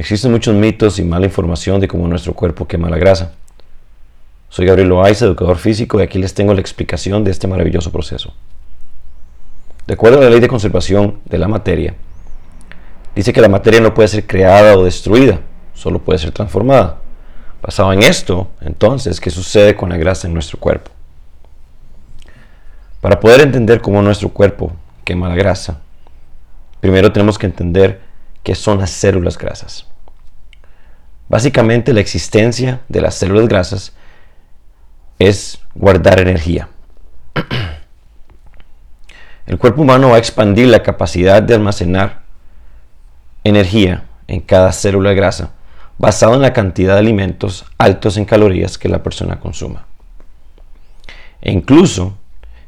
Existen muchos mitos y mala información de cómo nuestro cuerpo quema la grasa. Soy Gabriel Loaiza, educador físico, y aquí les tengo la explicación de este maravilloso proceso. De acuerdo a la ley de conservación de la materia, dice que la materia no puede ser creada o destruida, solo puede ser transformada. Basado en esto, entonces, ¿qué sucede con la grasa en nuestro cuerpo? Para poder entender cómo nuestro cuerpo quema la grasa, primero tenemos que entender qué son las células grasas. Básicamente la existencia de las células grasas es guardar energía. El cuerpo humano va a expandir la capacidad de almacenar energía en cada célula grasa basado en la cantidad de alimentos altos en calorías que la persona consuma. E incluso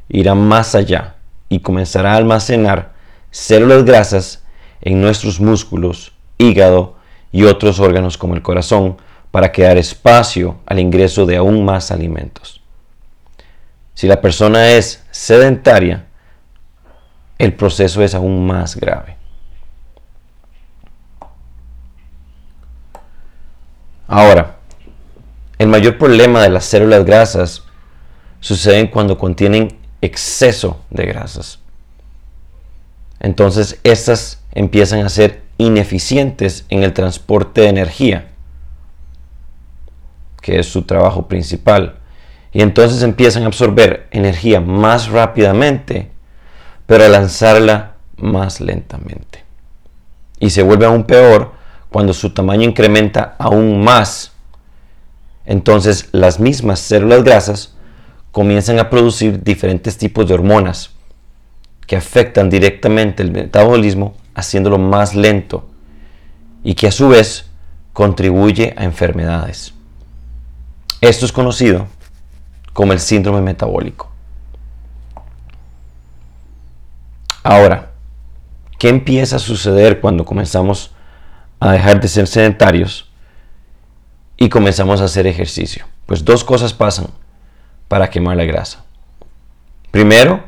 irá más allá y comenzará a almacenar células grasas en nuestros músculos, hígado y otros órganos como el corazón para crear espacio al ingreso de aún más alimentos. Si la persona es sedentaria, el proceso es aún más grave. Ahora, el mayor problema de las células grasas sucede cuando contienen exceso de grasas. Entonces, estas empiezan a ser ineficientes en el transporte de energía, que es su trabajo principal. Y entonces empiezan a absorber energía más rápidamente, pero a lanzarla más lentamente. Y se vuelve aún peor cuando su tamaño incrementa aún más, entonces las mismas células grasas comienzan a producir diferentes tipos de hormonas que afectan directamente el metabolismo haciéndolo más lento y que a su vez contribuye a enfermedades. Esto es conocido como el síndrome metabólico. Ahora, ¿qué empieza a suceder cuando comenzamos a dejar de ser sedentarios y comenzamos a hacer ejercicio. Pues dos cosas pasan para quemar la grasa. Primero,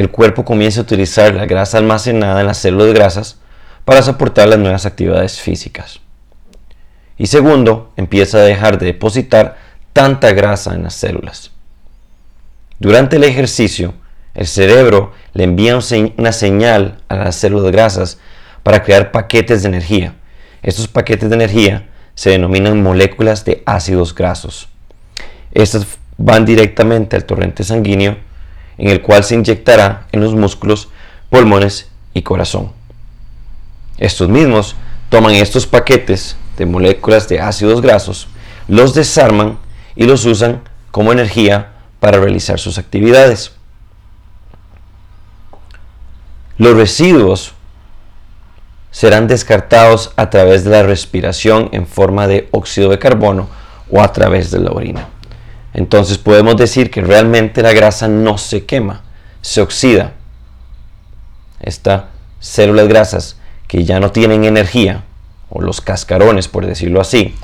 el cuerpo comienza a utilizar la grasa almacenada en las células grasas para soportar las nuevas actividades físicas. Y segundo, empieza a dejar de depositar tanta grasa en las células. Durante el ejercicio, el cerebro le envía una señal a las células grasas para crear paquetes de energía. Estos paquetes de energía se denominan moléculas de ácidos grasos. Estas van directamente al torrente sanguíneo en el cual se inyectará en los músculos, pulmones y corazón. Estos mismos toman estos paquetes de moléculas de ácidos grasos, los desarman y los usan como energía para realizar sus actividades. Los residuos serán descartados a través de la respiración en forma de óxido de carbono o a través de la orina. Entonces podemos decir que realmente la grasa no se quema, se oxida. Estas células grasas que ya no tienen energía, o los cascarones por decirlo así,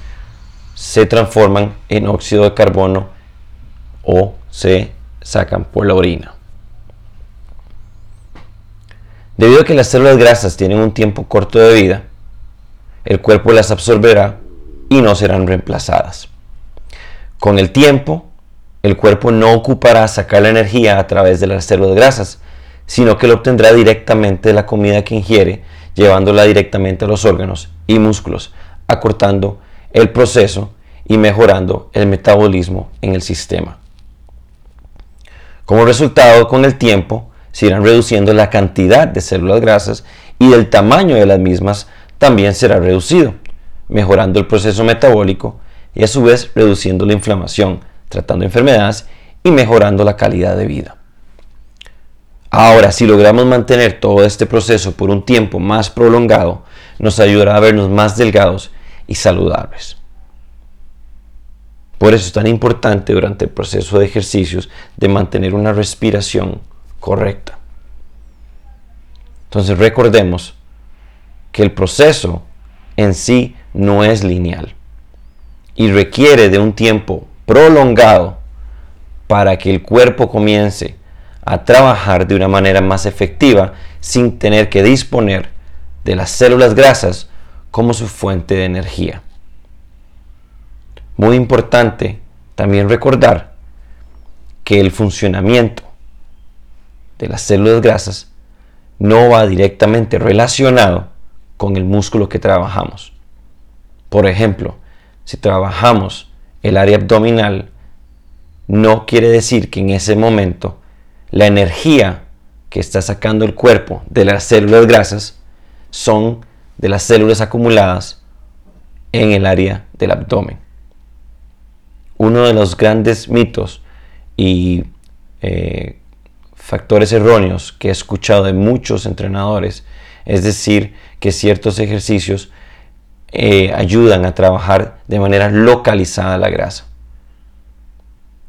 se transforman en óxido de carbono o se sacan por la orina. Debido a que las células grasas tienen un tiempo corto de vida, el cuerpo las absorberá y no serán reemplazadas. Con el tiempo, el cuerpo no ocupará sacar la energía a través de las células grasas, sino que lo obtendrá directamente de la comida que ingiere, llevándola directamente a los órganos y músculos, acortando el proceso y mejorando el metabolismo en el sistema. Como resultado, con el tiempo, se irán reduciendo la cantidad de células grasas y el tamaño de las mismas también será reducido, mejorando el proceso metabólico y a su vez reduciendo la inflamación, tratando enfermedades y mejorando la calidad de vida. Ahora, si logramos mantener todo este proceso por un tiempo más prolongado, nos ayudará a vernos más delgados y saludables. Por eso es tan importante durante el proceso de ejercicios de mantener una respiración correcta. Entonces recordemos que el proceso en sí no es lineal y requiere de un tiempo prolongado para que el cuerpo comience a trabajar de una manera más efectiva sin tener que disponer de las células grasas como su fuente de energía. Muy importante también recordar que el funcionamiento de las células grasas no va directamente relacionado con el músculo que trabajamos. Por ejemplo, si trabajamos el área abdominal, no quiere decir que en ese momento la energía que está sacando el cuerpo de las células grasas son de las células acumuladas en el área del abdomen. Uno de los grandes mitos y eh, factores erróneos que he escuchado de muchos entrenadores es decir que ciertos ejercicios eh, ayudan a trabajar de manera localizada la grasa.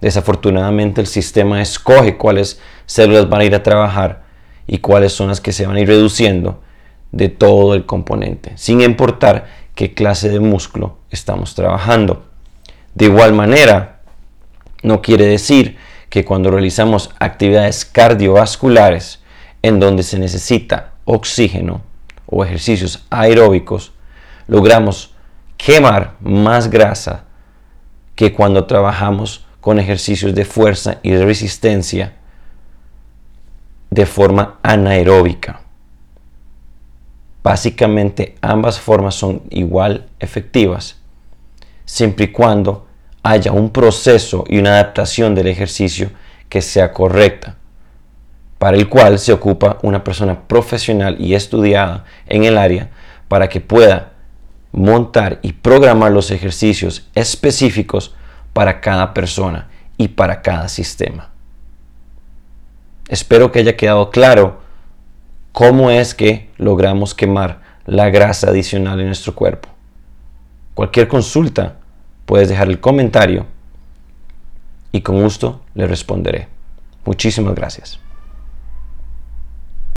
Desafortunadamente el sistema escoge cuáles células van a ir a trabajar y cuáles son las que se van a ir reduciendo de todo el componente, sin importar qué clase de músculo estamos trabajando. De igual manera, no quiere decir que cuando realizamos actividades cardiovasculares en donde se necesita oxígeno o ejercicios aeróbicos, logramos quemar más grasa que cuando trabajamos con ejercicios de fuerza y de resistencia de forma anaeróbica. Básicamente ambas formas son igual efectivas, siempre y cuando haya un proceso y una adaptación del ejercicio que sea correcta, para el cual se ocupa una persona profesional y estudiada en el área para que pueda montar y programar los ejercicios específicos para cada persona y para cada sistema. Espero que haya quedado claro cómo es que logramos quemar la grasa adicional en nuestro cuerpo. Cualquier consulta puedes dejar el comentario y con gusto le responderé. Muchísimas gracias.